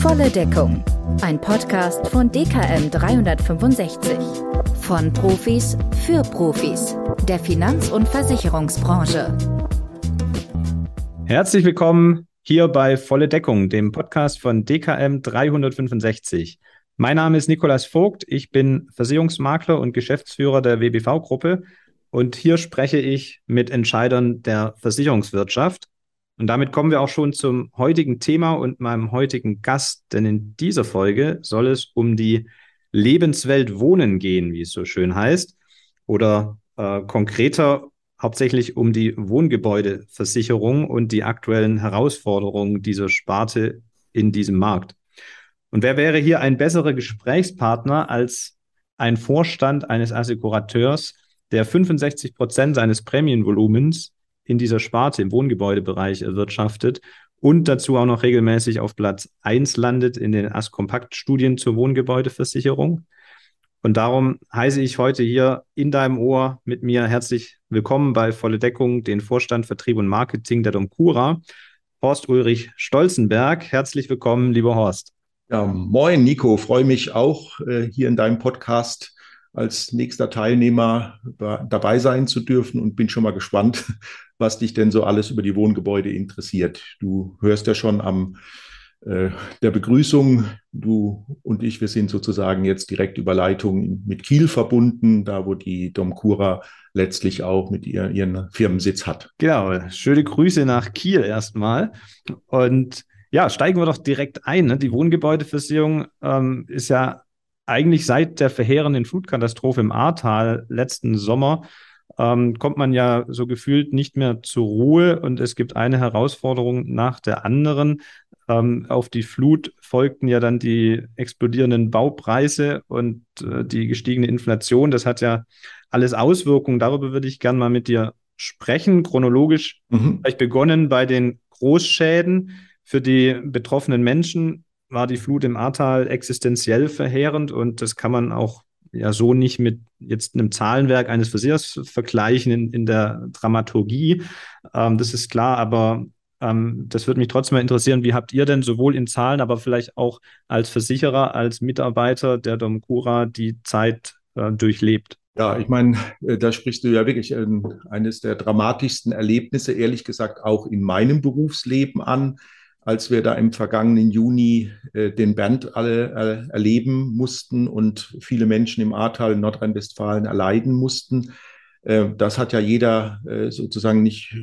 Volle Deckung. Ein Podcast von DKM 365. Von Profis für Profis. Der Finanz- und Versicherungsbranche. Herzlich willkommen hier bei Volle Deckung, dem Podcast von DKM 365. Mein Name ist Nikolas Vogt. Ich bin Versicherungsmakler und Geschäftsführer der WBV-Gruppe. Und hier spreche ich mit Entscheidern der Versicherungswirtschaft. Und damit kommen wir auch schon zum heutigen Thema und meinem heutigen Gast, denn in dieser Folge soll es um die Lebenswelt Wohnen gehen, wie es so schön heißt, oder äh, konkreter hauptsächlich um die Wohngebäudeversicherung und die aktuellen Herausforderungen dieser Sparte in diesem Markt. Und wer wäre hier ein besserer Gesprächspartner als ein Vorstand eines Assekurateurs, der 65 Prozent seines Prämienvolumens in dieser Sparte im Wohngebäudebereich erwirtschaftet und dazu auch noch regelmäßig auf Platz 1 landet in den AS-Kompakt-Studien zur Wohngebäudeversicherung. Und darum heiße ich heute hier in deinem Ohr mit mir herzlich willkommen bei Volle Deckung den Vorstand Vertrieb und Marketing der Domcura, Horst Ulrich Stolzenberg. Herzlich willkommen, lieber Horst. Ja, moin, Nico. Freue mich auch, äh, hier in deinem Podcast als nächster Teilnehmer dabei sein zu dürfen und bin schon mal gespannt, was dich denn so alles über die Wohngebäude interessiert. Du hörst ja schon am äh, der Begrüßung, du und ich, wir sind sozusagen jetzt direkt über Leitung mit Kiel verbunden, da wo die Domcura letztlich auch mit ihr, ihren Firmensitz hat. Genau, schöne Grüße nach Kiel erstmal. Und ja, steigen wir doch direkt ein. Ne? Die Wohngebäudeversicherung ähm, ist ja eigentlich seit der verheerenden Flutkatastrophe im Ahrtal letzten Sommer ähm, kommt man ja so gefühlt nicht mehr zur Ruhe und es gibt eine Herausforderung nach der anderen. Ähm, auf die Flut folgten ja dann die explodierenden Baupreise und äh, die gestiegene Inflation. Das hat ja alles Auswirkungen. Darüber würde ich gerne mal mit dir sprechen. Chronologisch mhm. vielleicht begonnen bei den Großschäden für die betroffenen Menschen war die Flut im Ahrtal existenziell verheerend und das kann man auch ja so nicht mit jetzt einem Zahlenwerk eines Versichers vergleichen in, in der Dramaturgie. Ähm, das ist klar, aber ähm, das würde mich trotzdem mal interessieren. Wie habt ihr denn sowohl in Zahlen, aber vielleicht auch als Versicherer, als Mitarbeiter der Domcura die Zeit äh, durchlebt? Ja, ich meine, äh, da sprichst du ja wirklich eines der dramatischsten Erlebnisse, ehrlich gesagt, auch in meinem Berufsleben an als wir da im vergangenen Juni äh, den Bernd alle äh, erleben mussten und viele Menschen im Ahrtal in Nordrhein-Westfalen erleiden mussten. Äh, das hat ja jeder äh, sozusagen nicht,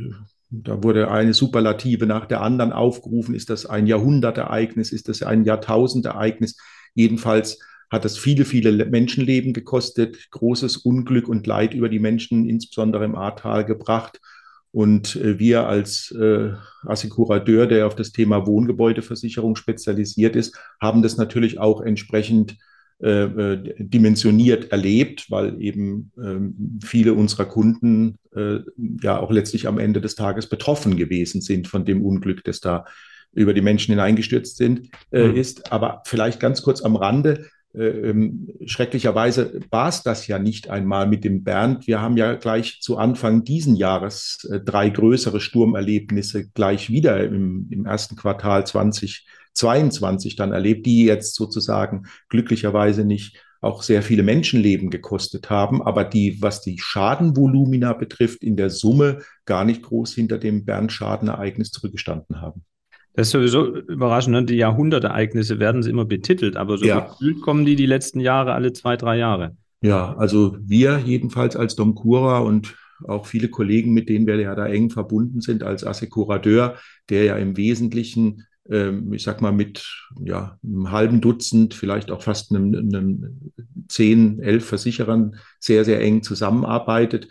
da wurde eine Superlative nach der anderen aufgerufen. Ist das ein Jahrhundertereignis? Ist das ein Jahrtausendereignis? Jedenfalls hat es viele, viele Menschenleben gekostet, großes Unglück und Leid über die Menschen, insbesondere im Ahrtal, gebracht. Und äh, wir als äh, Assekurateur, der auf das Thema Wohngebäudeversicherung spezialisiert ist, haben das natürlich auch entsprechend äh, äh dimensioniert erlebt, weil eben äh, viele unserer Kunden äh, ja auch letztlich am Ende des Tages betroffen gewesen sind von dem Unglück, das da über die Menschen hineingestürzt sind, mhm. ist. Aber vielleicht ganz kurz am Rande. Äh, ähm, schrecklicherweise war es das ja nicht einmal mit dem Bernd. Wir haben ja gleich zu Anfang diesen Jahres äh, drei größere Sturmerlebnisse gleich wieder im, im ersten Quartal 2022 dann erlebt, die jetzt sozusagen glücklicherweise nicht auch sehr viele Menschenleben gekostet haben, aber die, was die Schadenvolumina betrifft, in der Summe gar nicht groß hinter dem Bernd-Schadenereignis zurückgestanden haben. Das ist sowieso überraschend. Ne? Die Jahrhundertereignisse werden sie immer betitelt, aber so ja. gefühlt kommen die die letzten Jahre alle zwei, drei Jahre. Ja, also wir jedenfalls als Domcura und auch viele Kollegen, mit denen wir ja da eng verbunden sind als Assekurateur, der ja im Wesentlichen, ähm, ich sag mal, mit ja, einem halben Dutzend, vielleicht auch fast einem, einem zehn, elf Versicherern sehr, sehr eng zusammenarbeitet,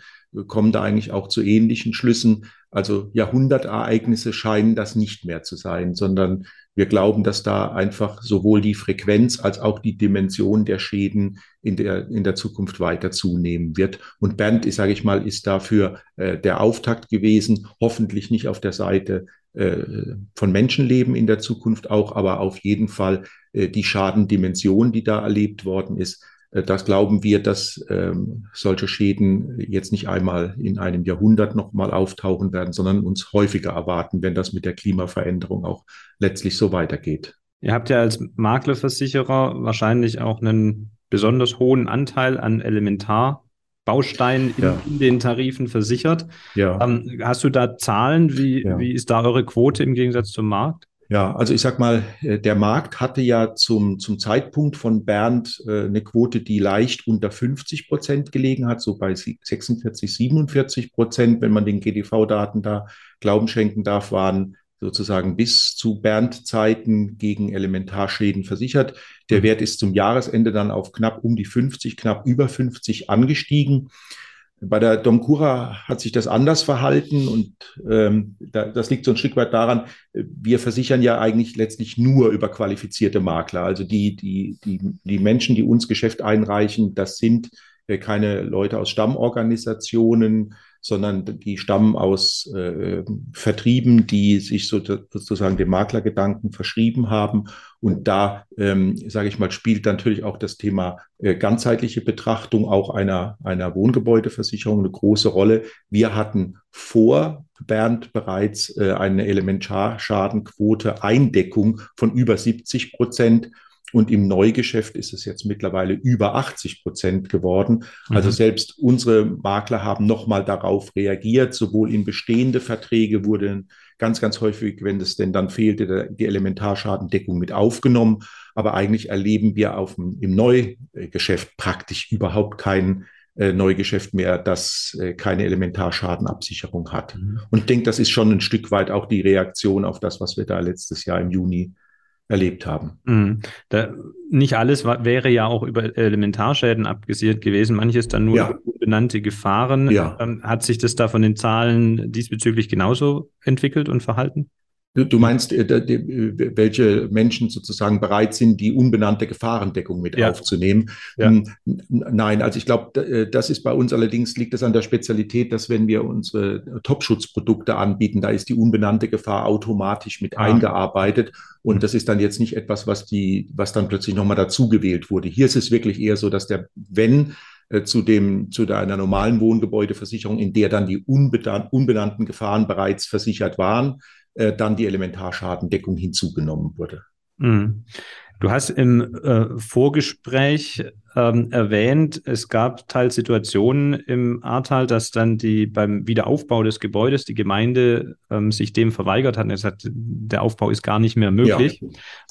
kommen da eigentlich auch zu ähnlichen Schlüssen. Also Jahrhundertereignisse scheinen das nicht mehr zu sein, sondern wir glauben, dass da einfach sowohl die Frequenz als auch die Dimension der Schäden in der, in der Zukunft weiter zunehmen wird. Und Bernd, ich sage ich mal, ist dafür äh, der Auftakt gewesen, hoffentlich nicht auf der Seite äh, von Menschenleben in der Zukunft auch, aber auf jeden Fall äh, die Schadendimension, die da erlebt worden ist, das glauben wir, dass ähm, solche Schäden jetzt nicht einmal in einem Jahrhundert nochmal auftauchen werden, sondern uns häufiger erwarten, wenn das mit der Klimaveränderung auch letztlich so weitergeht. Ihr habt ja als Maklerversicherer wahrscheinlich auch einen besonders hohen Anteil an Elementarbausteinen in, ja. in den Tarifen versichert. Ja. Ähm, hast du da Zahlen? Wie, ja. wie ist da eure Quote im Gegensatz zum Markt? Ja, also ich sag mal, äh, der Markt hatte ja zum, zum Zeitpunkt von Bernd äh, eine Quote, die leicht unter 50 Prozent gelegen hat, so bei 46, 47 Prozent, wenn man den GDV-Daten da Glauben schenken darf, waren sozusagen bis zu Bernd-Zeiten gegen Elementarschäden versichert. Der mhm. Wert ist zum Jahresende dann auf knapp um die 50, knapp über 50 angestiegen. Bei der Domcura hat sich das anders verhalten und ähm, da, das liegt so ein Stück weit daran, wir versichern ja eigentlich letztlich nur über qualifizierte Makler. Also die, die, die, die Menschen, die uns Geschäft einreichen, das sind äh, keine Leute aus Stammorganisationen, sondern die stammen aus äh, Vertrieben, die sich so, sozusagen dem Maklergedanken verschrieben haben. Und da, ähm, sage ich mal, spielt natürlich auch das Thema äh, ganzheitliche Betrachtung auch einer, einer Wohngebäudeversicherung eine große Rolle. Wir hatten vor Bernd bereits äh, eine Elementarschadenquote Eindeckung von über 70 Prozent. Und im Neugeschäft ist es jetzt mittlerweile über 80 Prozent geworden. Also mhm. selbst unsere Makler haben nochmal darauf reagiert. Sowohl in bestehende Verträge wurde ganz, ganz häufig, wenn es denn dann fehlte, die Elementarschadendeckung mit aufgenommen. Aber eigentlich erleben wir auf dem, im Neugeschäft praktisch überhaupt kein äh, Neugeschäft mehr, das äh, keine Elementarschadenabsicherung hat. Mhm. Und ich denke, das ist schon ein Stück weit auch die Reaktion auf das, was wir da letztes Jahr im Juni erlebt haben. Mhm. Da, nicht alles war, wäre ja auch über Elementarschäden abgesichert gewesen, manches dann nur ja. benannte Gefahren. Ja. Ähm, hat sich das da von den Zahlen diesbezüglich genauso entwickelt und verhalten? Du meinst, äh, welche Menschen sozusagen bereit sind, die unbenannte Gefahrendeckung mit ja. aufzunehmen? Ja. Hm, nein, also ich glaube, äh, das ist bei uns allerdings, liegt es an der Spezialität, dass wenn wir unsere Top-Schutzprodukte anbieten, da ist die unbenannte Gefahr automatisch mit ah. eingearbeitet. Und mhm. das ist dann jetzt nicht etwas, was die, was dann plötzlich nochmal dazugewählt wurde. Hier ist es wirklich eher so, dass der, wenn äh, zu dem, zu einer normalen Wohngebäudeversicherung, in der dann die unbenannten Gefahren bereits versichert waren, äh, dann die Elementarschadendecking hinzugenommen wurde. Mhm. Du hast im äh, Vorgespräch ähm, erwähnt, es gab teils Situationen im Ahrtal, dass dann die beim Wiederaufbau des Gebäudes die Gemeinde ähm, sich dem verweigert hat und gesagt, der Aufbau ist gar nicht mehr möglich.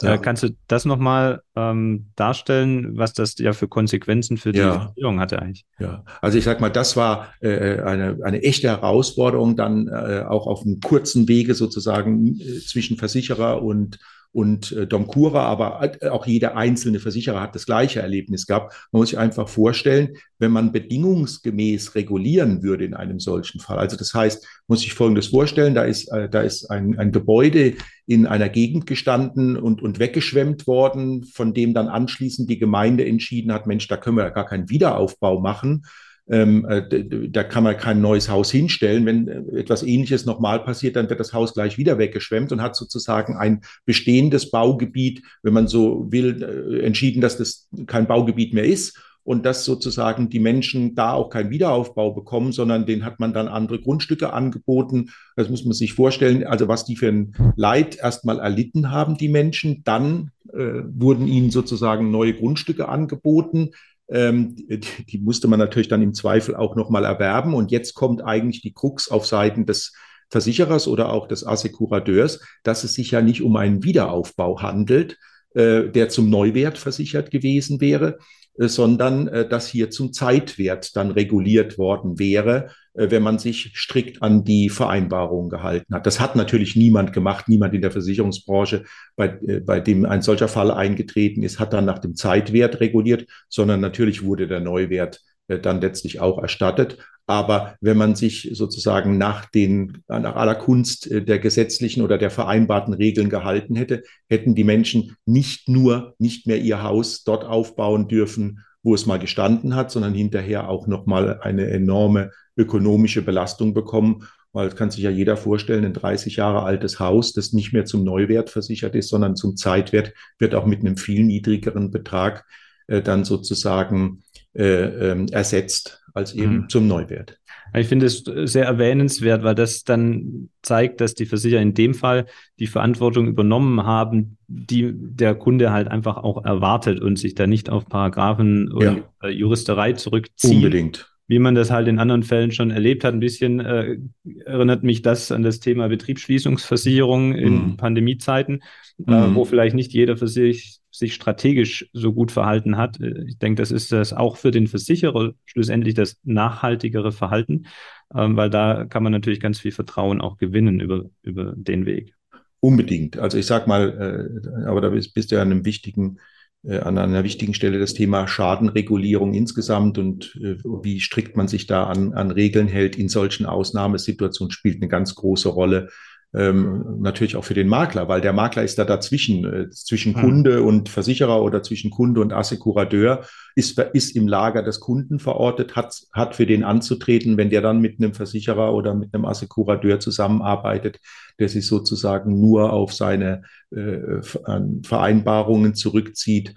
Ja. Äh, kannst du das nochmal ähm, darstellen, was das ja für Konsequenzen für die ja. Regierung hatte eigentlich? Ja, also ich sag mal, das war äh, eine, eine echte Herausforderung, dann äh, auch auf einem kurzen Wege sozusagen äh, zwischen Versicherer und und äh, Domcura, aber äh, auch jeder einzelne Versicherer hat das gleiche Erlebnis gehabt. Man muss sich einfach vorstellen, wenn man bedingungsgemäß regulieren würde in einem solchen Fall. Also das heißt, muss sich Folgendes vorstellen, da ist, äh, da ist ein, ein Gebäude in einer Gegend gestanden und, und weggeschwemmt worden, von dem dann anschließend die Gemeinde entschieden hat, Mensch, da können wir ja gar keinen Wiederaufbau machen ähm, äh, da kann man kein neues Haus hinstellen. Wenn äh, etwas Ähnliches nochmal passiert, dann wird das Haus gleich wieder weggeschwemmt und hat sozusagen ein bestehendes Baugebiet, wenn man so will, äh, entschieden, dass das kein Baugebiet mehr ist und dass sozusagen die Menschen da auch keinen Wiederaufbau bekommen, sondern den hat man dann andere Grundstücke angeboten. Das muss man sich vorstellen, also was die für ein Leid erstmal erlitten haben, die Menschen. Dann äh, wurden ihnen sozusagen neue Grundstücke angeboten. Ähm, die, die, musste man natürlich dann im Zweifel auch nochmal erwerben. Und jetzt kommt eigentlich die Krux auf Seiten des Versicherers oder auch des Assekurateurs, dass es sich ja nicht um einen Wiederaufbau handelt, äh, der zum Neuwert versichert gewesen wäre, äh, sondern äh, dass hier zum Zeitwert dann reguliert worden wäre, wenn man sich strikt an die Vereinbarung gehalten hat. Das hat natürlich niemand gemacht, niemand in der Versicherungsbranche, bei, bei dem ein solcher Fall eingetreten ist, hat dann nach dem Zeitwert reguliert, sondern natürlich wurde der Neuwert dann letztlich auch erstattet. Aber wenn man sich sozusagen nach den, nach aller Kunst der gesetzlichen oder der vereinbarten Regeln gehalten hätte, hätten die Menschen nicht nur nicht mehr ihr Haus dort aufbauen dürfen, wo es mal gestanden hat, sondern hinterher auch nochmal eine enorme ökonomische Belastung bekommen. Weil kann sich ja jeder vorstellen, ein 30 Jahre altes Haus, das nicht mehr zum Neuwert versichert ist, sondern zum Zeitwert, wird auch mit einem viel niedrigeren Betrag äh, dann sozusagen äh, ähm, ersetzt als eben mhm. zum Neuwert. Ich finde es sehr erwähnenswert, weil das dann zeigt, dass die Versicherer in dem Fall die Verantwortung übernommen haben, die der Kunde halt einfach auch erwartet und sich da nicht auf Paragraphen und ja. Juristerei zurückzieht. Unbedingt wie man das halt in anderen Fällen schon erlebt hat. Ein bisschen äh, erinnert mich das an das Thema Betriebsschließungsversicherung in mhm. Pandemiezeiten, äh, mhm. äh, wo vielleicht nicht jeder für sich, sich strategisch so gut verhalten hat. Ich denke, das ist das auch für den Versicherer schlussendlich das nachhaltigere Verhalten, ähm, weil da kann man natürlich ganz viel Vertrauen auch gewinnen über, über den Weg. Unbedingt. Also ich sag mal, äh, aber da bist, bist du ja an einem wichtigen äh, an einer wichtigen Stelle das Thema Schadenregulierung insgesamt und äh, wie strikt man sich da an, an Regeln hält in solchen Ausnahmesituationen spielt eine ganz große Rolle ähm, natürlich auch für den Makler, weil der Makler ist da dazwischen, äh, zwischen hm. Kunde und Versicherer oder zwischen Kunde und Assekurateur, ist, ist im Lager des Kunden verortet, hat, hat für den anzutreten, wenn der dann mit einem Versicherer oder mit einem Assekurateur zusammenarbeitet, der sich sozusagen nur auf seine äh, Vereinbarungen zurückzieht.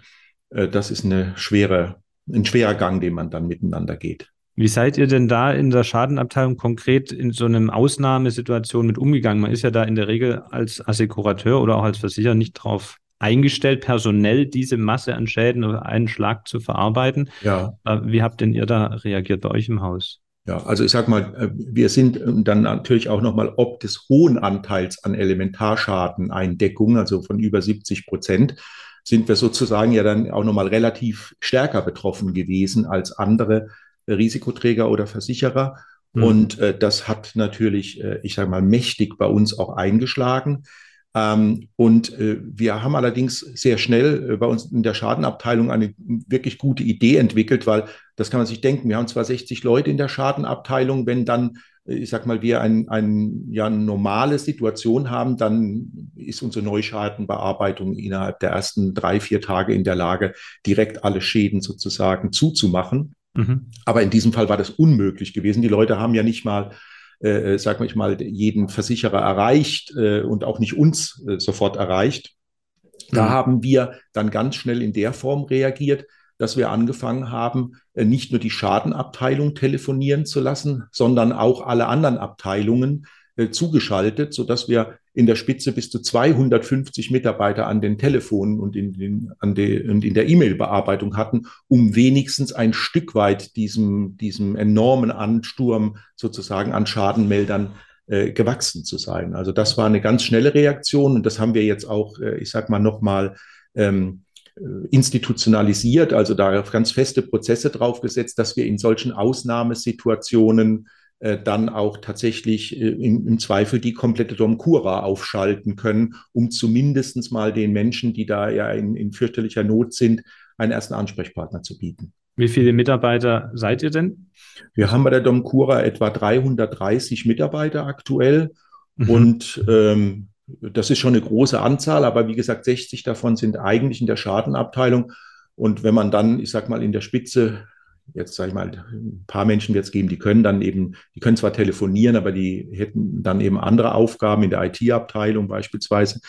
Äh, das ist eine schwere, ein schwerer Gang, den man dann miteinander geht. Wie seid ihr denn da in der Schadenabteilung konkret in so einem Ausnahmesituation mit umgegangen? Man ist ja da in der Regel als Assekurateur oder auch als Versicherer nicht drauf eingestellt, personell diese Masse an Schäden oder einen Schlag zu verarbeiten. Ja. Äh, wie habt denn ihr da reagiert bei euch im Haus? Ja, also ich sag mal, äh, wir sind ähm, dann natürlich auch nochmal ob des hohen Anteils an Elementarschadeneindeckung, also von über 70 Prozent, sind wir sozusagen ja dann auch nochmal relativ stärker betroffen gewesen als andere Risikoträger oder Versicherer. Mhm. Und äh, das hat natürlich, äh, ich sage mal, mächtig bei uns auch eingeschlagen. Ähm, und äh, wir haben allerdings sehr schnell äh, bei uns in der Schadenabteilung eine wirklich gute Idee entwickelt, weil das kann man sich denken, wir haben zwar 60 Leute in der Schadenabteilung, wenn dann, äh, ich sag mal, wir ein, ein, ja, eine normale Situation haben, dann ist unsere Neuschadenbearbeitung innerhalb der ersten drei, vier Tage in der Lage, direkt alle Schäden sozusagen zuzumachen. Mhm. Aber in diesem Fall war das unmöglich gewesen. Die Leute haben ja nicht mal, äh, äh sag ich mal, jeden Versicherer erreicht äh, und auch nicht uns äh, sofort erreicht. Da mhm. haben wir dann ganz schnell in der Form reagiert, dass wir angefangen haben, äh, nicht nur die Schadenabteilung telefonieren zu lassen, sondern auch alle anderen Abteilungen zugeschaltet, sodass wir in der Spitze bis zu 250 Mitarbeiter an den Telefonen und in, den, an de, und in der E-Mail-Bearbeitung hatten, um wenigstens ein Stück weit diesem, diesem enormen Ansturm sozusagen an Schadenmeldern äh, gewachsen zu sein. Also das war eine ganz schnelle Reaktion und das haben wir jetzt auch, äh, ich sag mal, nochmal ähm, äh, institutionalisiert, also da ganz feste Prozesse draufgesetzt, dass wir in solchen Ausnahmesituationen äh, dann auch tatsächlich äh, im, im, Zweifel die komplette Domkura aufschalten können, um zumindest mal den Menschen, die da ja in, in fürchterlicher Not sind, einen ersten Ansprechpartner zu bieten. Wie viele Mitarbeiter seid ihr denn? Wir haben bei der Domkura etwa 330 Mitarbeiter aktuell mhm. und ähm, das ist schon eine große Anzahl, aber wie gesagt, 60 davon sind eigentlich in der Schadenabteilung. Und wenn man dann, ich sag mal, in der Spitze jetzt sage ich mal, ein paar Menschen wird es geben, die können dann eben, die können zwar telefonieren, aber die hätten dann eben andere Aufgaben in der IT-Abteilung beispielsweise.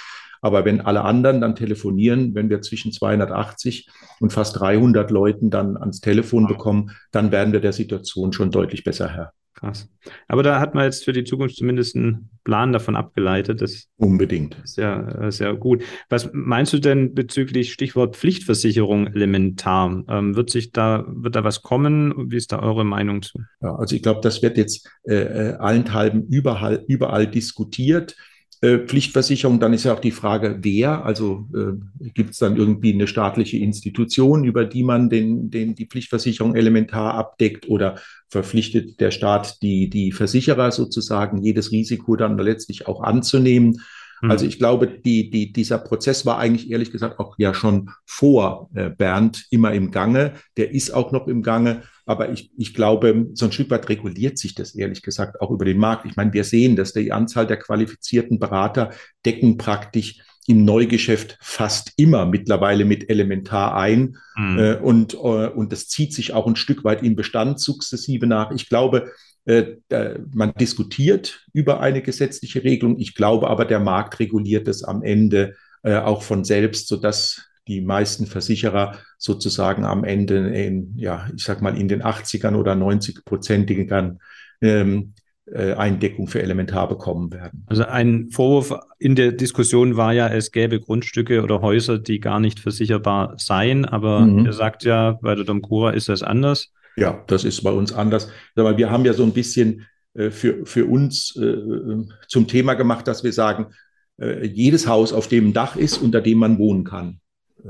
Aber wenn alle anderen dann telefonieren, wenn wir zwischen 280 und fast 300 Leuten dann ans Telefon bekommen, dann werden wir der Situation schon deutlich besser Herr. Krass. Aber da hat man jetzt für die Zukunft zumindest einen Plan davon abgeleitet. Das Unbedingt. Ist ja sehr gut. Was meinst du denn bezüglich Stichwort Pflichtversicherung elementar? Ähm, wird sich da, wird da was kommen? Wie ist da eure Meinung zu? Ja, also ich glaube, das wird jetzt äh, äh allenthalben überall, überall diskutiert. Äh, Pflichtversicherung, dann ist ja auch die Frage, wer, also äh, gibt es dann irgendwie eine staatliche Institution, über die man den, den, die Pflichtversicherung elementar abdeckt oder verpflichtet der Staat die, die Versicherer sozusagen, jedes Risiko dann letztlich auch anzunehmen. Mhm. Also ich glaube, die, die, dieser Prozess war eigentlich ehrlich gesagt auch ja schon vor äh, Bernd immer im Gange. Der ist auch noch im Gange. Aber ich, ich glaube, so ein Stück weit reguliert sich das ehrlich gesagt auch über den Markt. Ich meine, wir sehen, dass die Anzahl der qualifizierten Berater decken praktisch im Neugeschäft fast immer mittlerweile mit Elementar ein. Mhm. Äh, und, äh, und das zieht sich auch ein Stück weit im Bestand sukzessive nach. Ich glaube, man diskutiert über eine gesetzliche Regelung. Ich glaube aber, der Markt reguliert es am Ende äh, auch von selbst, sodass die meisten Versicherer sozusagen am Ende in, ja, ich sag mal, in den 80ern oder 90-prozentigen ähm, äh, Eindeckung für Elementar bekommen werden. Also ein Vorwurf in der Diskussion war ja, es gäbe Grundstücke oder Häuser, die gar nicht versicherbar seien, aber mhm. ihr sagt ja, bei der Domcura ist das anders. Ja, das ist bei uns anders. Aber wir haben ja so ein bisschen äh, für, für uns äh, zum Thema gemacht, dass wir sagen, äh, jedes Haus, auf dem ein Dach ist, unter dem man wohnen kann,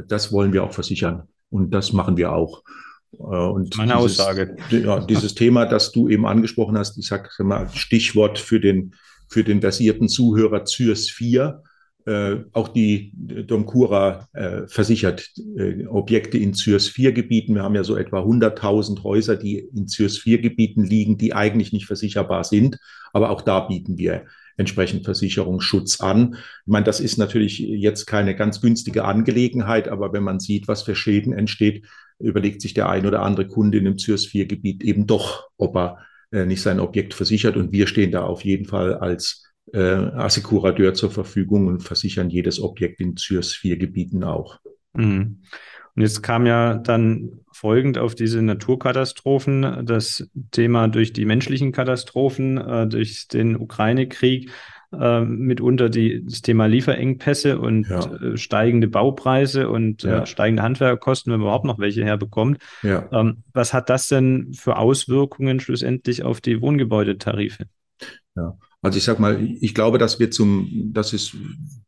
das wollen wir auch versichern. Und das machen wir auch. Und Meine dieses, Aussage. Ja, dieses Thema, das du eben angesprochen hast, ich sage mal Stichwort für den, für den versierten Zuhörer ZÜRS 4. Äh, auch die Domcura äh, versichert äh, Objekte in ZÜRS 4 Gebieten. Wir haben ja so etwa 100.000 Häuser, die in ZÜRS 4 Gebieten liegen, die eigentlich nicht versicherbar sind. Aber auch da bieten wir entsprechend Versicherungsschutz an. Ich meine, das ist natürlich jetzt keine ganz günstige Angelegenheit, aber wenn man sieht, was für Schäden entsteht, überlegt sich der ein oder andere Kunde in dem ZÜRS 4 Gebiet eben doch, ob er äh, nicht sein Objekt versichert. Und wir stehen da auf jeden Fall als äh, Assekurateur zur Verfügung und versichern jedes Objekt in ZÜRS 4 Gebieten auch. Mhm. Und jetzt kam ja dann folgend auf diese Naturkatastrophen das Thema durch die menschlichen Katastrophen, äh, durch den Ukraine-Krieg, äh, mitunter die, das Thema Lieferengpässe und ja. äh, steigende Baupreise und äh, ja. steigende Handwerkerkosten, wenn man überhaupt noch welche herbekommt. Ja. Ähm, was hat das denn für Auswirkungen schlussendlich auf die Wohngebäudetarife? Ja. Also ich sag mal, ich glaube, dass wir zum, das ist,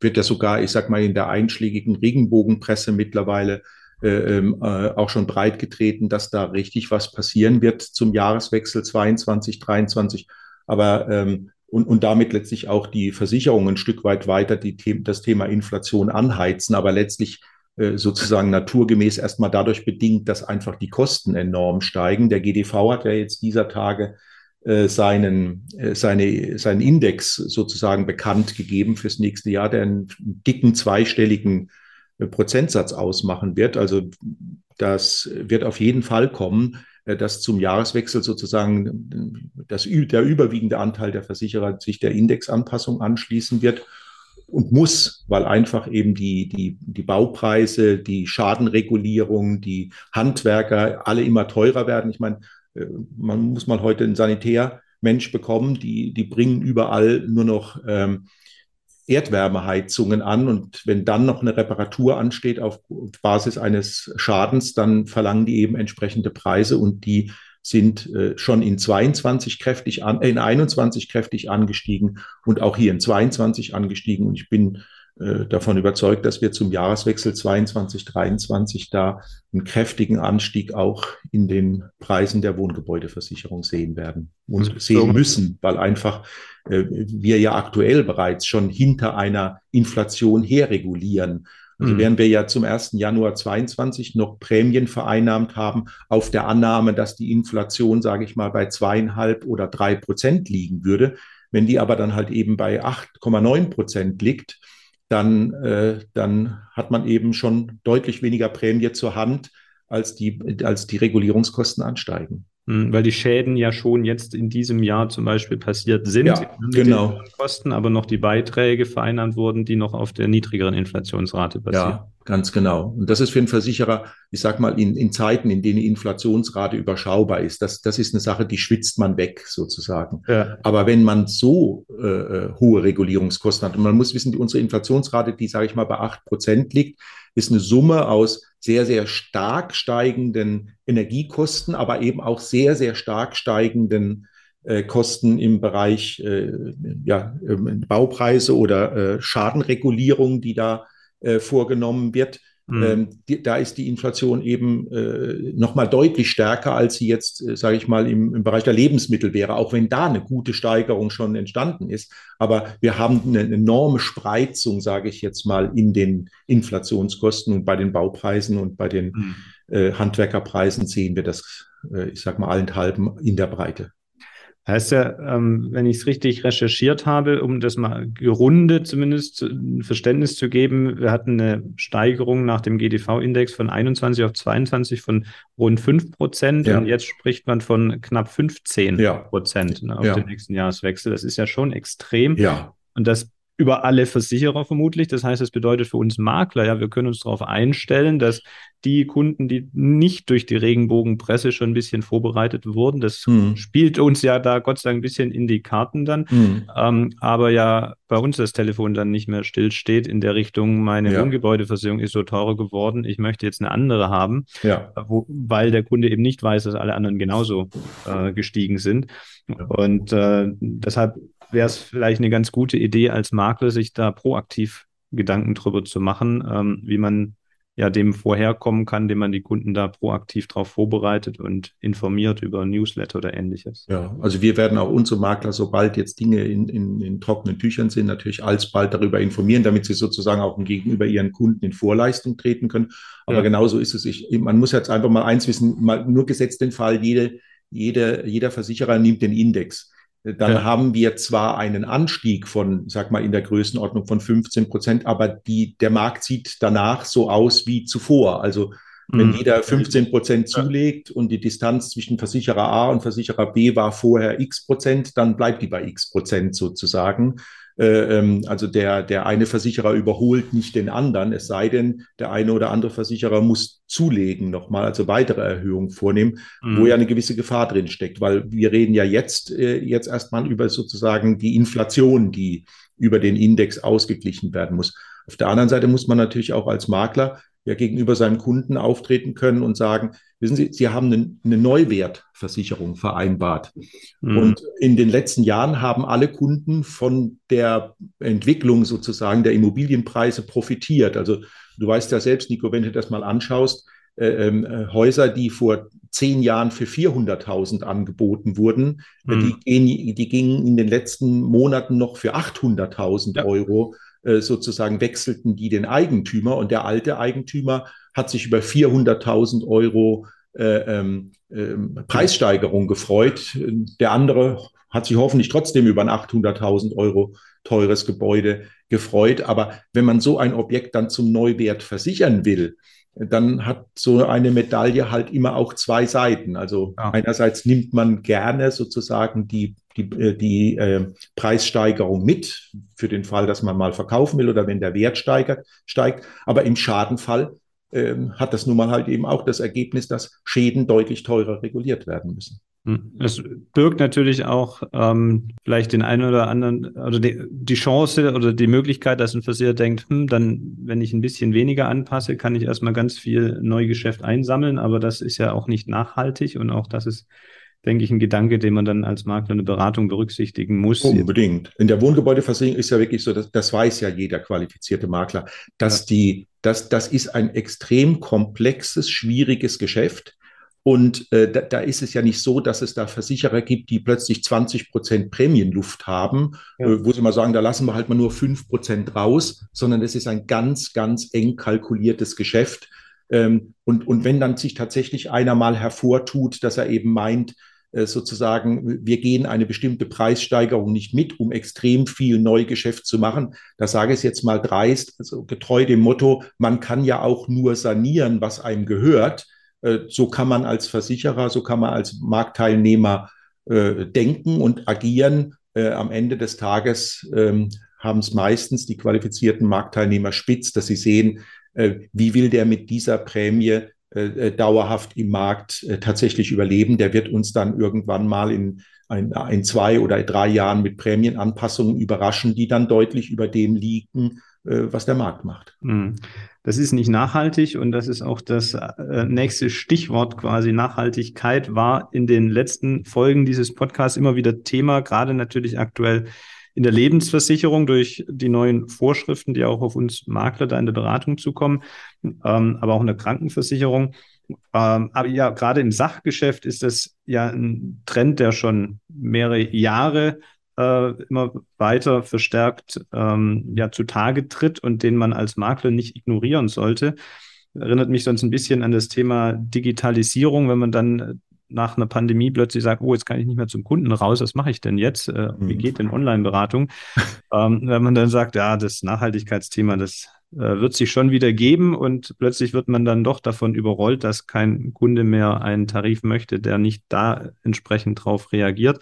wird ja sogar, ich sag mal, in der einschlägigen Regenbogenpresse mittlerweile äh, ähm, äh, auch schon breit getreten, dass da richtig was passieren wird zum Jahreswechsel 22, 23. Aber ähm, und, und damit letztlich auch die Versicherungen ein Stück weit weiter die, das Thema Inflation anheizen, aber letztlich äh, sozusagen naturgemäß erstmal dadurch bedingt, dass einfach die Kosten enorm steigen. Der GDV hat ja jetzt dieser Tage seinen, äh, seine, seinen Index sozusagen bekannt gegeben fürs nächste Jahr, der einen dicken zweistelligen äh, Prozentsatz ausmachen wird. Also das wird auf jeden Fall kommen, äh, dass zum Jahreswechsel sozusagen das, der überwiegende Anteil der Versicherer sich der Indexanpassung anschließen wird und muss, weil einfach eben die, die, die Baupreise, die Schadenregulierung, die Handwerker alle immer teurer werden. Ich meine, äh, man muss mal heute einen Sanitärmensch bekommen, die, die bringen überall nur noch ähm, Erdwärmeheizungen an und wenn dann noch eine Reparatur ansteht auf Basis eines Schadens, dann verlangen die eben entsprechende Preise und die sind äh, schon in 22 kräftig an, äh, in 21 kräftig angestiegen und auch hier in 22 angestiegen und ich bin äh, davon überzeugt, dass wir zum Jahreswechsel 22, 23 da einen kräftigen Anstieg auch in den Preisen der Wohngebäudeversicherung sehen werden und sehen müssen, weil einfach äh, wir ja aktuell bereits schon hinter einer Inflation herregulieren. Also mhm. während wir ja zum 1. Januar 22 noch Prämien vereinnahmt haben, auf der Annahme, dass die Inflation, sage ich mal, bei zweieinhalb oder drei Prozent liegen würde. Wenn die aber dann halt eben bei 8,9 Prozent liegt, dann, äh, dann hat man eben schon deutlich weniger Prämie zur Hand, als die, als die Regulierungskosten ansteigen. Hm, weil die Schäden ja schon jetzt in diesem Jahr zum Beispiel passiert sind. Ja, genau. Kosten, aber noch die Beiträge vereinnahmt wurden, die noch auf der niedrigeren Inflationsrate basieren. Ja, ganz genau. Und das ist für einen Versicherer, ich sag mal, in, in Zeiten, in denen die Inflationsrate überschaubar ist, das, das ist eine Sache, die schwitzt man weg sozusagen. Ja. Aber wenn man so äh, äh hohe Regulierungskosten hat, und man muss wissen, die, unsere Inflationsrate, die, sage ich mal, bei acht Prozent liegt, ist eine Summe aus sehr, sehr stark steigenden Energiekosten, aber eben auch sehr, sehr stark steigenden äh, Kosten im Bereich äh, ja, äh, Baupreise oder äh, Schadenregulierung, die da äh, vorgenommen wird. Mhm. Ähm, die, da ist die Inflation eben äh, noch mal deutlich stärker, als sie jetzt, äh, sage ich mal, im, im Bereich der Lebensmittel wäre, auch wenn da eine gute Steigerung schon entstanden ist. Aber wir haben eine enorme Spreizung, sage ich jetzt mal, in den Inflationskosten und bei den Baupreisen und bei den mhm. äh, Handwerkerpreisen sehen wir das, äh, ich sage mal, allenthalben in der Breite. Heißt ja, ähm, wenn ich es richtig recherchiert habe, um das mal gerundet zumindest ein Verständnis zu geben, wir hatten eine Steigerung nach dem GDV-Index von 21 auf 22 von rund 5 Prozent ja. und jetzt spricht man von knapp 15 ja. Prozent ne, auf ja. den nächsten Jahreswechsel. Das ist ja schon extrem. Ja. Und das über alle Versicherer vermutlich. Das heißt, es bedeutet für uns Makler, ja, wir können uns darauf einstellen, dass die Kunden, die nicht durch die Regenbogenpresse schon ein bisschen vorbereitet wurden, das hm. spielt uns ja da Gott sei Dank ein bisschen in die Karten dann, hm. ähm, aber ja bei uns das Telefon dann nicht mehr stillsteht in der Richtung, meine ja. Wohngebäudeversicherung ist so teurer geworden, ich möchte jetzt eine andere haben, ja. wo, weil der Kunde eben nicht weiß, dass alle anderen genauso äh, gestiegen sind. Und äh, deshalb wäre es vielleicht eine ganz gute Idee als Makler, sich da proaktiv Gedanken drüber zu machen, ähm, wie man ja dem vorherkommen kann, dem man die Kunden da proaktiv darauf vorbereitet und informiert über Newsletter oder ähnliches. Ja, also wir werden auch unsere Makler, sobald jetzt Dinge in, in, in trockenen Tüchern sind, natürlich alsbald darüber informieren, damit sie sozusagen auch gegenüber ihren Kunden in Vorleistung treten können. Aber ja. genauso ist es. Ich, man muss jetzt einfach mal eins wissen, mal nur gesetzt den Fall, jede, jede, jeder Versicherer nimmt den Index dann ja. haben wir zwar einen Anstieg von, sag mal, in der Größenordnung von 15 Prozent, aber die, der Markt sieht danach so aus wie zuvor. Also wenn mhm. jeder 15 Prozent zulegt und die Distanz zwischen Versicherer A und Versicherer B war vorher x Prozent, dann bleibt die bei x Prozent sozusagen. Äh, ähm, also der, der eine Versicherer überholt nicht den anderen, es sei denn, der eine oder andere Versicherer muss zulegen nochmal, also weitere Erhöhungen vornehmen, mhm. wo ja eine gewisse Gefahr drin steckt, weil wir reden ja jetzt, äh, jetzt erstmal über sozusagen die Inflation, die über den Index ausgeglichen werden muss. Auf der anderen Seite muss man natürlich auch als Makler ja gegenüber seinem Kunden auftreten können und sagen, wissen Sie, Sie haben eine, eine Neuwertversicherung vereinbart. Mhm. Und in den letzten Jahren haben alle Kunden von der Entwicklung sozusagen der Immobilienpreise profitiert. Also du weißt ja selbst, Nico, wenn du das mal anschaust, äh, ähm, äh, Häuser, die vor zehn Jahren für 400.000 angeboten wurden, mhm. die, die gingen in den letzten Monaten noch für 800.000 ja. Euro äh, sozusagen wechselten die den Eigentümer und der alte Eigentümer hat sich über 400.000 Euro äh, ähm, äh, Preissteigerung gefreut. Der andere hat sich hoffentlich trotzdem über ein 800.000 Euro teures Gebäude gefreut. Aber wenn man so ein Objekt dann zum Neuwert versichern will, dann hat so eine Medaille halt immer auch zwei Seiten. Also ja. einerseits nimmt man gerne sozusagen die, die, äh, die äh, Preissteigerung mit für den Fall, dass man mal verkaufen will oder wenn der Wert steigert, steigt. Aber im Schadenfall äh, hat das nun mal halt eben auch das Ergebnis, dass Schäden deutlich teurer reguliert werden müssen. Hm. Es birgt natürlich auch ähm, vielleicht den einen oder anderen, oder die, die, Chance oder die Möglichkeit, dass ein Versicherer denkt, hm, dann, wenn ich ein bisschen weniger anpasse, kann ich erstmal ganz viel Neugeschäft einsammeln, aber das ist ja auch nicht nachhaltig und auch das ist, denke ich, ein Gedanke, den man dann als Makler eine Beratung berücksichtigen muss. Unbedingt. In der Wohngebäudeversicherung ist ja wirklich so, das, das weiß ja jeder qualifizierte Makler, dass ja. die, das, das ist ein extrem komplexes, schwieriges Geschäft und äh, da, da, ist es ja nicht so, dass es da Versicherer gibt, die plötzlich 20 Prozent Prämienluft haben, ja. äh, wo sie mal sagen, da lassen wir halt mal nur fünf Prozent raus, sondern es ist ein ganz, ganz eng kalkuliertes Geschäft. Ähm, und, und wenn dann sich tatsächlich einer mal hervortut, dass er eben meint, sozusagen, wir gehen eine bestimmte Preissteigerung nicht mit, um extrem viel Neugeschäft zu machen. Da sage ich es jetzt mal dreist, also getreu dem Motto, man kann ja auch nur sanieren, was einem gehört. Äh, so kann man als Versicherer, so kann man als Marktteilnehmer äh, denken und agieren. Äh, am Ende des Tages ähm, haben es meistens die qualifizierten Marktteilnehmer spitz, dass sie sehen, wie will der mit dieser Prämie dauerhaft im Markt tatsächlich überleben. Der wird uns dann irgendwann mal in, ein, in zwei oder drei Jahren mit Prämienanpassungen überraschen, die dann deutlich über dem liegen, was der Markt macht. Mhm. Das ist nicht nachhaltig und das ist auch das äh, nächste Stichwort quasi. Nachhaltigkeit war in den letzten Folgen dieses Podcasts immer wieder Thema, gerade natürlich aktuell in der Lebensversicherung durch die neuen Vorschriften, die auch auf uns Makler da in der Beratung zukommen, ähm, aber auch in der Krankenversicherung. Ähm, aber ja, gerade im Sachgeschäft ist das ja ein Trend, der schon mehrere Jahre äh, immer weiter verstärkt ähm, ja zutage tritt und den man als Makler nicht ignorieren sollte. Erinnert mich sonst ein bisschen an das Thema Digitalisierung, wenn man dann nach einer Pandemie plötzlich sagt, oh, jetzt kann ich nicht mehr zum Kunden raus, was mache ich denn jetzt? Äh, wie mhm. geht denn Online-Beratung? ähm, wenn man dann sagt, ja, das Nachhaltigkeitsthema, das äh, wird sich schon wieder geben und plötzlich wird man dann doch davon überrollt, dass kein Kunde mehr einen Tarif möchte, der nicht da entsprechend drauf reagiert.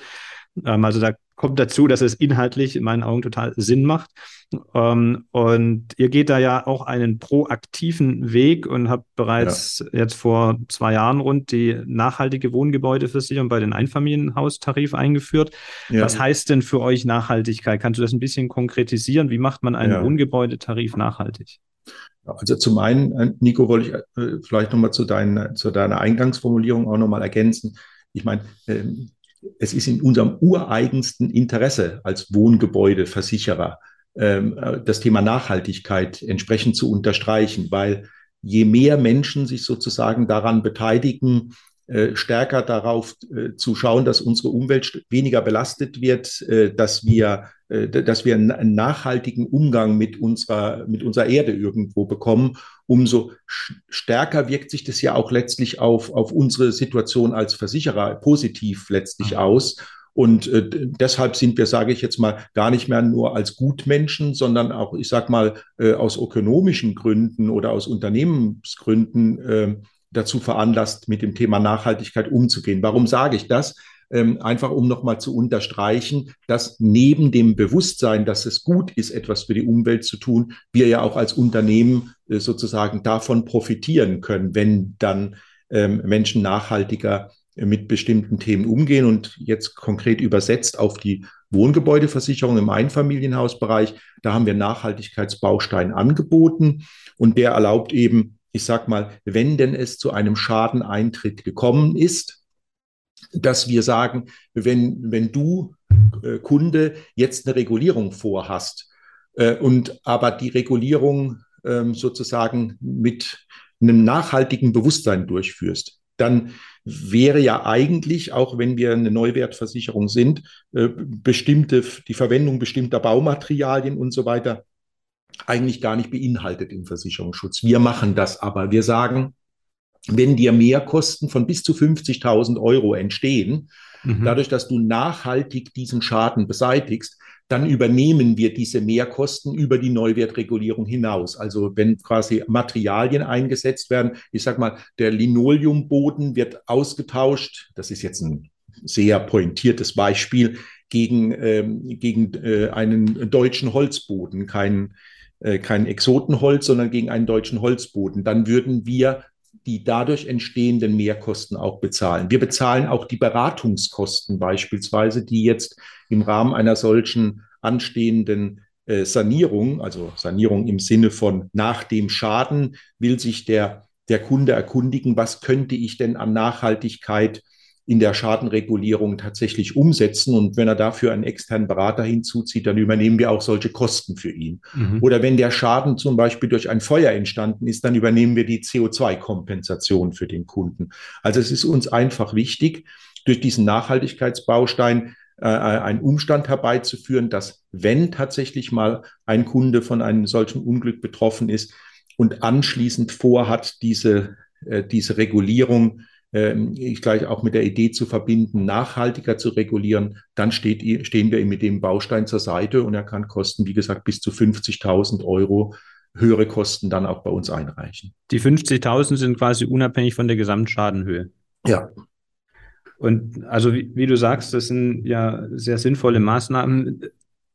Ähm, also da kommt dazu, dass es inhaltlich in meinen Augen total Sinn macht. Ähm, und ihr geht da ja auch einen proaktiven Weg und habt bereits ja. jetzt vor zwei Jahren rund die nachhaltige Wohngebäudeversicherung bei den Einfamilienhaustarif eingeführt. Ja. Was heißt denn für euch Nachhaltigkeit? Kannst du das ein bisschen konkretisieren? Wie macht man einen ja. Wohngebäudetarif nachhaltig? Also zum einen, äh, Nico, wollte ich äh, vielleicht nochmal zu, dein, zu deiner Eingangsformulierung auch nochmal ergänzen. Ich meine, ähm, es ist in unserem ureigensten Interesse als Wohngebäudeversicherer, ähm, äh, das Thema Nachhaltigkeit entsprechend zu unterstreichen, weil je mehr Menschen sich sozusagen daran beteiligen, stärker darauf äh, zu schauen, dass unsere Umwelt weniger belastet wird, äh, dass wir, dass wir einen nachhaltigen Umgang mit unserer, mit unserer Erde irgendwo bekommen, umso stärker wirkt sich das ja auch letztlich auf, auf unsere Situation als Versicherer positiv letztlich mhm. aus. Und äh, deshalb sind wir, sage ich jetzt mal, gar nicht mehr nur als Gutmenschen, sondern auch, ich sage mal, äh, aus ökonomischen Gründen oder aus Unternehmensgründen äh, dazu veranlasst, mit dem Thema Nachhaltigkeit umzugehen. Warum sage ich das? Ähm, einfach um nochmal zu unterstreichen, dass neben dem Bewusstsein, dass es gut ist, etwas für die Umwelt zu tun, wir ja auch als Unternehmen äh, sozusagen davon profitieren können, wenn dann ähm, Menschen nachhaltiger mit bestimmten Themen umgehen. Und jetzt konkret übersetzt auf die Wohngebäudeversicherung im Einfamilienhausbereich, da haben wir Nachhaltigkeitsbaustein angeboten und der erlaubt eben ich sag mal, wenn denn es zu einem Schadeneintritt gekommen ist, dass wir sagen, wenn, wenn du äh, Kunde jetzt eine Regulierung vorhast äh, und aber die Regulierung äh, sozusagen mit einem nachhaltigen Bewusstsein durchführst, dann wäre ja eigentlich, auch wenn wir eine Neuwertversicherung sind, äh, bestimmte, die Verwendung bestimmter Baumaterialien und so weiter eigentlich gar nicht beinhaltet im Versicherungsschutz. Wir machen das aber. Wir sagen, wenn dir Mehrkosten von bis zu 50.000 Euro entstehen, mhm. dadurch, dass du nachhaltig diesen Schaden beseitigst, dann übernehmen wir diese Mehrkosten über die Neuwertregulierung hinaus. Also wenn quasi Materialien eingesetzt werden, ich sage mal, der Linoleumboden wird ausgetauscht, das ist jetzt ein sehr pointiertes Beispiel, gegen, ähm, gegen äh, einen deutschen Holzboden, kein, äh, kein Exotenholz, sondern gegen einen deutschen Holzboden, dann würden wir die dadurch entstehenden Mehrkosten auch bezahlen. Wir bezahlen auch die Beratungskosten beispielsweise, die jetzt im Rahmen einer solchen anstehenden äh, Sanierung, also Sanierung im Sinne von nach dem Schaden, will sich der, der Kunde erkundigen, was könnte ich denn an Nachhaltigkeit in der Schadenregulierung tatsächlich umsetzen. Und wenn er dafür einen externen Berater hinzuzieht, dann übernehmen wir auch solche Kosten für ihn. Mhm. Oder wenn der Schaden zum Beispiel durch ein Feuer entstanden ist, dann übernehmen wir die CO2-Kompensation für den Kunden. Also es ist uns einfach wichtig, durch diesen Nachhaltigkeitsbaustein äh, einen Umstand herbeizuführen, dass wenn tatsächlich mal ein Kunde von einem solchen Unglück betroffen ist und anschließend vorhat, diese, äh, diese Regulierung ich gleich auch mit der Idee zu verbinden, nachhaltiger zu regulieren, dann steht, stehen wir ihm mit dem Baustein zur Seite und er kann Kosten, wie gesagt, bis zu 50.000 Euro höhere Kosten dann auch bei uns einreichen. Die 50.000 sind quasi unabhängig von der Gesamtschadenhöhe. Ja. Und also wie, wie, du sagst, das sind ja sehr sinnvolle Maßnahmen,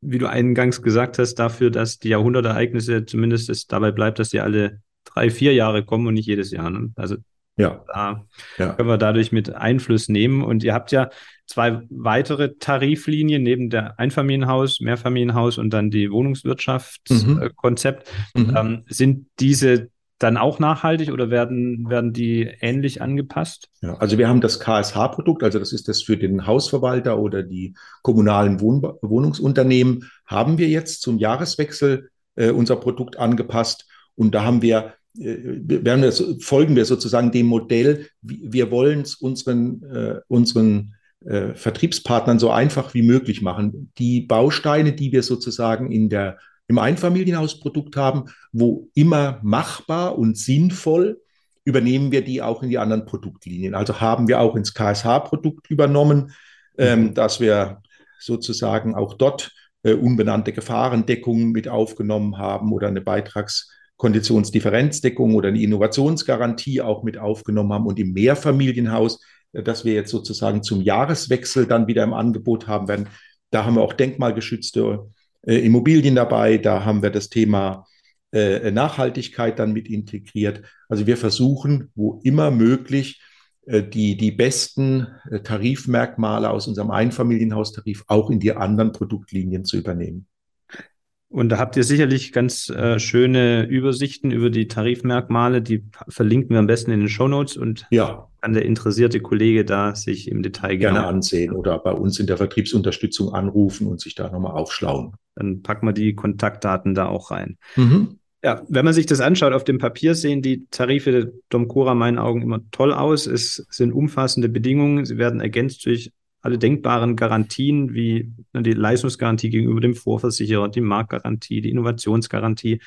wie du eingangs gesagt hast, dafür, dass die Jahrhundertereignisse zumindest es dabei bleibt, dass die alle drei, vier Jahre kommen und nicht jedes Jahr. Ne? Also ja. Da ja. können wir dadurch mit Einfluss nehmen. Und ihr habt ja zwei weitere Tariflinien neben der Einfamilienhaus, Mehrfamilienhaus und dann die Wohnungswirtschaftskonzept. Mhm. mhm. Ähm, sind diese dann auch nachhaltig oder werden, werden die ähnlich angepasst? Ja, also wir haben das KSH-Produkt, also das ist das für den Hausverwalter oder die kommunalen Wohn Wohnungsunternehmen, haben wir jetzt zum Jahreswechsel äh, unser Produkt angepasst. Und da haben wir werden wir, folgen wir sozusagen dem Modell, wir wollen es unseren, äh, unseren äh, Vertriebspartnern so einfach wie möglich machen. Die Bausteine, die wir sozusagen in der, im Einfamilienhausprodukt haben, wo immer machbar und sinnvoll, übernehmen wir die auch in die anderen Produktlinien. Also haben wir auch ins KSH-Produkt übernommen, ähm, mhm. dass wir sozusagen auch dort äh, unbenannte Gefahrendeckungen mit aufgenommen haben oder eine Beitrags- Konditionsdifferenzdeckung oder eine Innovationsgarantie auch mit aufgenommen haben und im Mehrfamilienhaus, äh, das wir jetzt sozusagen zum Jahreswechsel dann wieder im Angebot haben werden, Da haben wir auch denkmalgeschützte äh, Immobilien dabei. Da haben wir das Thema äh, Nachhaltigkeit dann mit integriert. Also wir versuchen, wo immer möglich, die, die besten Tarifmerkmale aus unserem Einfamilienhaustarif auch in die anderen Produktlinien zu übernehmen. Und da habt ihr sicherlich ganz äh, schöne Übersichten über die Tarifmerkmale. Die verlinken wir am besten in den Show Notes und ja. kann der interessierte Kollege da sich im Detail gerne genau ansehen oder bei uns in der Vertriebsunterstützung anrufen und sich da nochmal aufschlauen. Dann packen wir die Kontaktdaten da auch rein. Mhm. Ja, wenn man sich das anschaut, auf dem Papier sehen die Tarife der Domcora meinen Augen immer toll aus. Es sind umfassende Bedingungen. Sie werden ergänzt durch alle denkbaren Garantien wie ne, die Leistungsgarantie gegenüber dem Vorversicherer, die Marktgarantie, die Innovationsgarantie.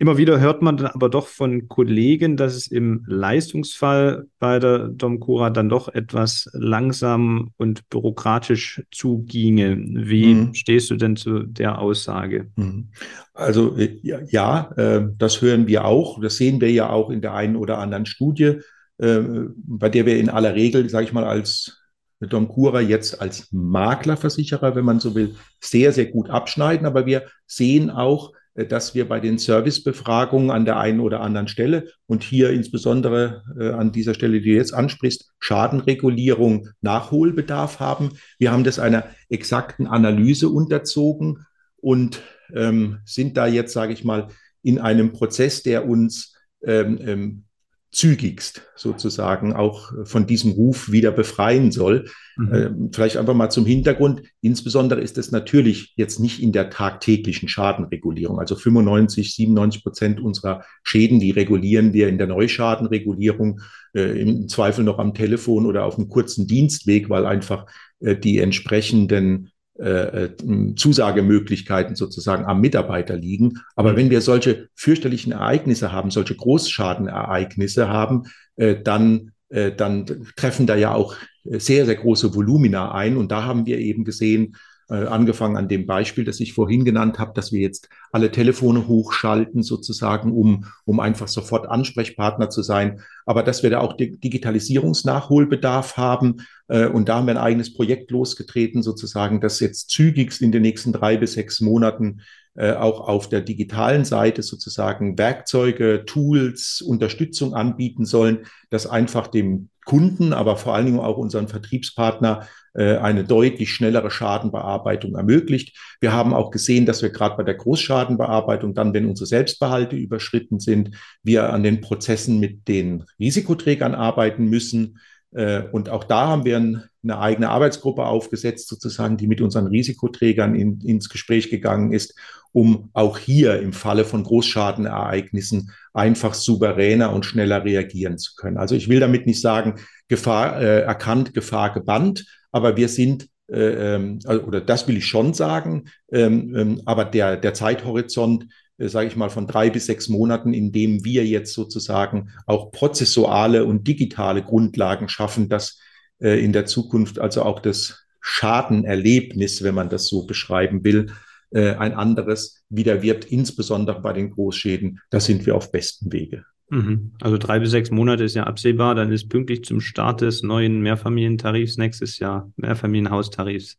Immer wieder hört man dann aber doch von Kollegen, dass es im Leistungsfall bei der Domcura dann doch etwas langsam und bürokratisch zuginge. Wie mhm. stehst du denn zu der Aussage? Mhm. Also äh, ja, äh, das hören wir auch. Das sehen wir ja auch in der einen oder anderen Studie, äh, bei der wir in aller Regel, sage ich mal, als Domcura jetzt als Maklerversicherer, wenn man so will, sehr, sehr gut abschneiden. Aber wir sehen auch, äh, dass wir bei den Servicebefragungen an der einen oder anderen Stelle und hier insbesondere äh, an dieser Stelle, die du jetzt ansprichst, Schadenregulierung Nachholbedarf haben. Wir haben das einer exakten Analyse unterzogen und ähm, sind da jetzt, sage ich mal, in einem Prozess, der uns ähm, ähm, zügigst sozusagen auch von diesem Ruf wieder befreien soll. Mhm. Äh, vielleicht einfach mal zum Hintergrund. Insbesondere ist es natürlich jetzt nicht in der tagtäglichen Schadenregulierung. Also 95, 97 Prozent unserer Schäden, die regulieren wir in der Neuschadenregulierung, äh, im Zweifel noch am Telefon oder auf einem kurzen Dienstweg, weil einfach äh, die entsprechenden äh, äh, Zusagemöglichkeiten sozusagen am Mitarbeiter liegen. Aber mhm. wenn wir solche fürchterlichen Ereignisse haben, solche Großschadenereignisse haben, äh, dann, äh, dann treffen da ja auch sehr, sehr große Volumina ein. Und da haben wir eben gesehen, äh, angefangen an dem Beispiel, das ich vorhin genannt habe, dass wir jetzt alle Telefone hochschalten, sozusagen, um, um einfach sofort Ansprechpartner zu sein. Aber dass wir da auch Digitalisierungsnachholbedarf haben. Äh, und da haben wir ein eigenes Projekt losgetreten, sozusagen, das jetzt zügigst in den nächsten drei bis sechs Monaten äh, auch auf der digitalen Seite sozusagen Werkzeuge, Tools, Unterstützung anbieten sollen, das einfach dem Kunden, aber vor allen Dingen auch unseren Vertriebspartner eine deutlich schnellere Schadenbearbeitung ermöglicht. Wir haben auch gesehen, dass wir gerade bei der Großschadenbearbeitung dann, wenn unsere Selbstbehalte überschritten sind, wir an den Prozessen mit den Risikoträgern arbeiten müssen. Äh, und auch da haben wir eine eigene Arbeitsgruppe aufgesetzt, sozusagen, die mit unseren Risikoträgern in, ins Gespräch gegangen ist, um auch hier im Falle von Großschadenereignissen einfach souveräner und schneller reagieren zu können. Also ich will damit nicht sagen, Gefahr äh, erkannt, Gefahr gebannt, aber wir sind, äh, ähm, also, oder das will ich schon sagen, ähm, ähm, aber der, der Zeithorizont, äh, sage ich mal, von drei bis sechs Monaten, in dem wir jetzt sozusagen auch prozessuale und digitale Grundlagen schaffen, dass äh, in der Zukunft also auch das Schadenerlebnis, wenn man das so beschreiben will, äh, ein anderes wieder wird, insbesondere bei den Großschäden. Da sind wir auf besten Wege. Mhm. Also drei bis sechs Monate ist ja absehbar. Dann ist pünktlich zum Start des neuen Mehrfamilientarifs nächstes Jahr, Mehrfamilienhaustarifs,